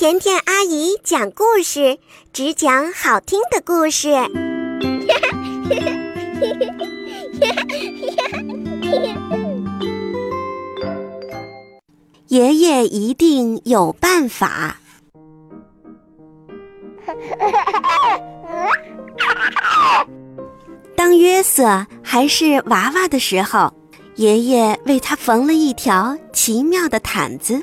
甜甜阿姨讲故事，只讲好听的故事。爷爷一定有办法。当约瑟还是娃娃的时候，爷爷为他缝了一条奇妙的毯子。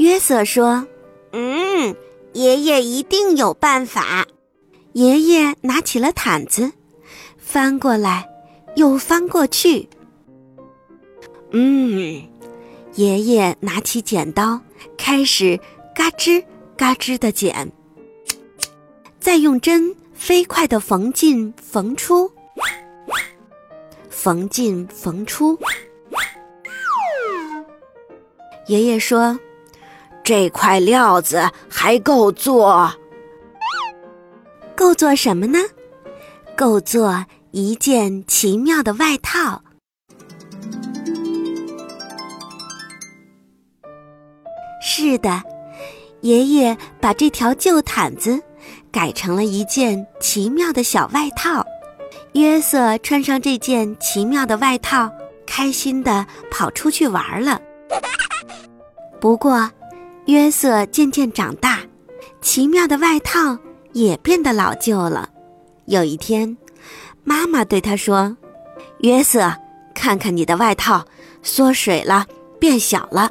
约瑟说：“嗯，爷爷一定有办法。”爷爷拿起了毯子，翻过来，又翻过去。嗯，爷爷拿起剪刀，开始嘎吱嘎吱的剪，再用针飞快的缝进缝出，缝进缝出。爷爷说。这块料子还够做，够做什么呢？够做一件奇妙的外套。是的，爷爷把这条旧毯子改成了一件奇妙的小外套。约瑟穿上这件奇妙的外套，开心的跑出去玩了。不过，约瑟渐渐长大，奇妙的外套也变得老旧了。有一天，妈妈对他说：“约瑟，看看你的外套，缩水了，变小了，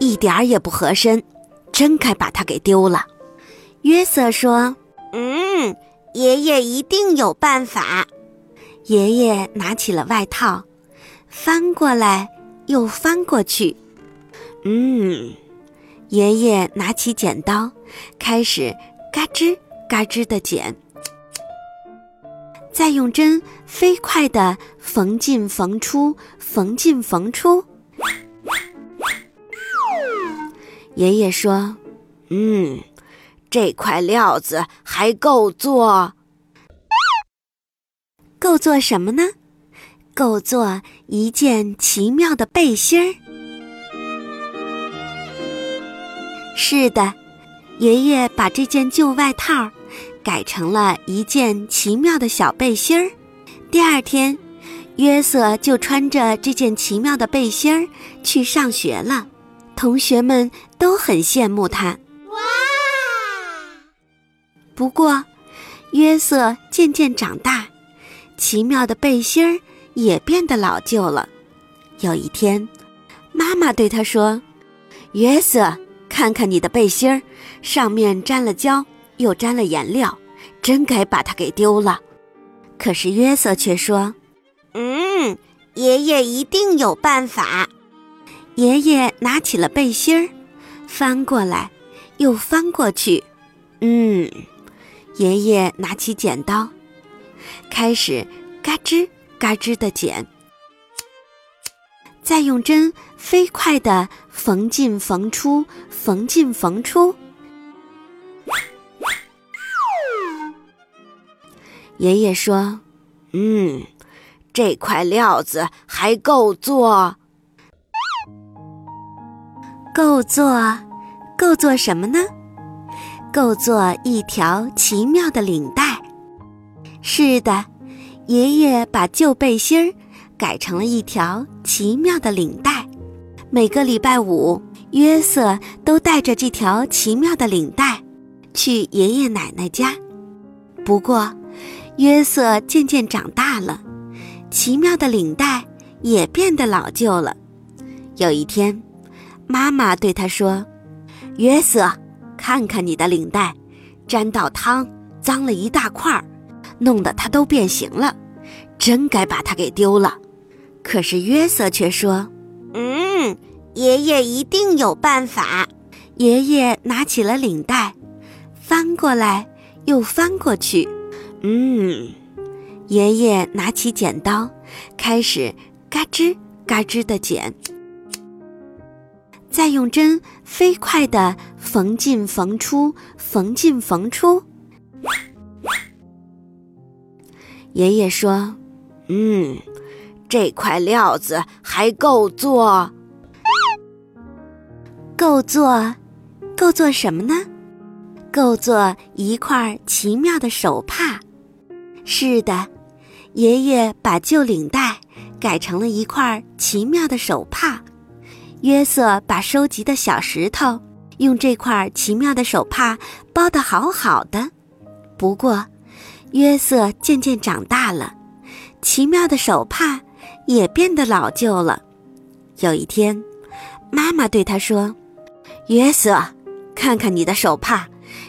一点儿也不合身，真该把它给丢了。”约瑟说：“嗯，爷爷一定有办法。”爷爷拿起了外套，翻过来又翻过去，嗯。爷爷拿起剪刀，开始嘎吱嘎吱的剪，再用针飞快的缝进缝出，缝进缝出。爷爷说：“嗯，这块料子还够做，够做什么呢？够做一件奇妙的背心儿。”是的，爷爷把这件旧外套改成了一件奇妙的小背心儿。第二天，约瑟就穿着这件奇妙的背心儿去上学了。同学们都很羡慕他。哇！不过，约瑟渐渐长大，奇妙的背心儿也变得老旧了。有一天，妈妈对他说：“约瑟。”看看你的背心儿，上面沾了胶，又沾了颜料，真该把它给丢了。可是约瑟却说：“嗯，爷爷一定有办法。”爷爷拿起了背心儿，翻过来，又翻过去。嗯，爷爷拿起剪刀，开始嘎吱嘎吱的剪。再用针飞快的缝进缝出，缝进缝出。爷爷说：“嗯，这块料子还够做，够做，够做什么呢？够做一条奇妙的领带。是的，爷爷把旧背心儿。”改成了一条奇妙的领带。每个礼拜五，约瑟都带着这条奇妙的领带去爷爷奶奶家。不过，约瑟渐渐长大了，奇妙的领带也变得老旧了。有一天，妈妈对他说：“约瑟，看看你的领带，沾到汤，脏了一大块儿，弄得它都变形了，真该把它给丢了。”可是约瑟却说：“，爷爷一定有办法。”爷爷拿起了领带，翻过来又翻过去。嗯，爷爷拿起剪刀，开始嘎吱嘎吱的剪，再用针飞快的缝进缝出，缝进缝出。爷爷说：“嗯，这块料子还够做，够做，够做什么呢？够做一块奇妙的手帕。是的，爷爷把旧领带改成了一块奇妙的手帕。约瑟把收集的小石头用这块奇妙的手帕包得好好的。不过。”约瑟渐渐长大了，奇妙的手帕也变得老旧了。有一天，妈妈对他说：“约瑟，看看你的手帕，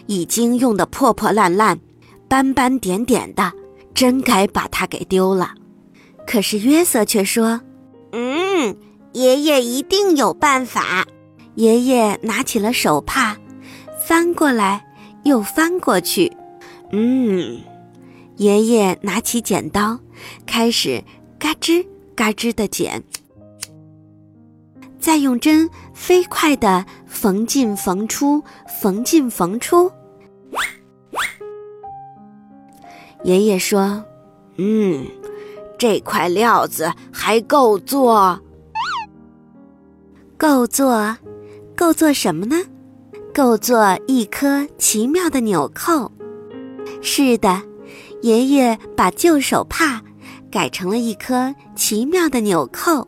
已经用得破破烂烂、斑斑点点的，真该把它给丢了。”可是约瑟却说：“嗯，爷爷一定有办法。”爷爷拿起了手帕，翻过来又翻过去，嗯。爷爷拿起剪刀，开始嘎吱嘎吱的剪，再用针飞快的缝进缝出，缝进缝出。爷爷说：“嗯，这块料子还够做，够做，够做什么呢？够做一颗奇妙的纽扣。是的。”爷爷把旧手帕改成了一颗奇妙的纽扣，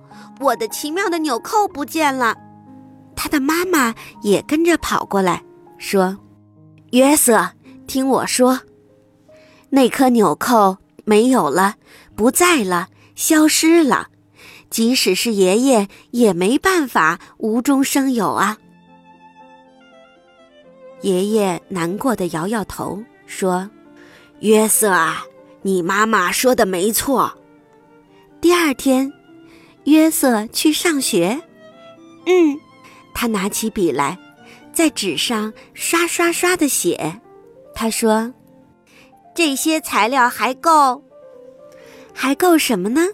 我的奇妙的纽扣不见了！”他的妈妈也跟着跑过来，说：“约瑟，听我说，那颗纽扣没有了，不在了，消失了。即使是爷爷也没办法无中生有啊。”爷爷难过的摇摇头，说。约瑟啊，你妈妈说的没错。第二天，约瑟去上学。嗯，他拿起笔来，在纸上刷刷刷的写。他说：“这些材料还够，还够什么呢？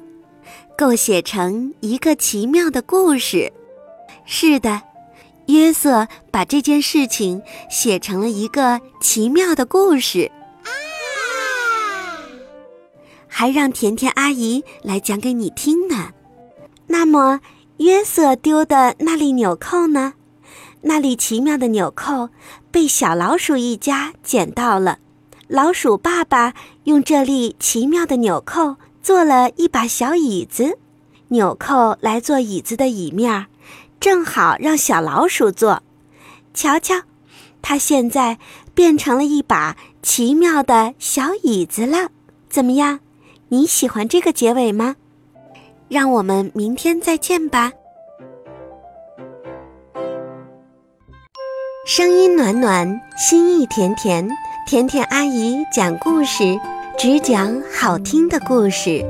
够写成一个奇妙的故事。是的，约瑟把这件事情写成了一个奇妙的故事。”还让甜甜阿姨来讲给你听呢。那么，约瑟丢的那粒纽扣呢？那粒奇妙的纽扣被小老鼠一家捡到了。老鼠爸爸用这粒奇妙的纽扣做了一把小椅子，纽扣来做椅子的椅面，正好让小老鼠坐。瞧瞧，它现在变成了一把奇妙的小椅子了。怎么样？你喜欢这个结尾吗？让我们明天再见吧。声音暖暖，心意甜甜，甜甜阿姨讲故事，只讲好听的故事。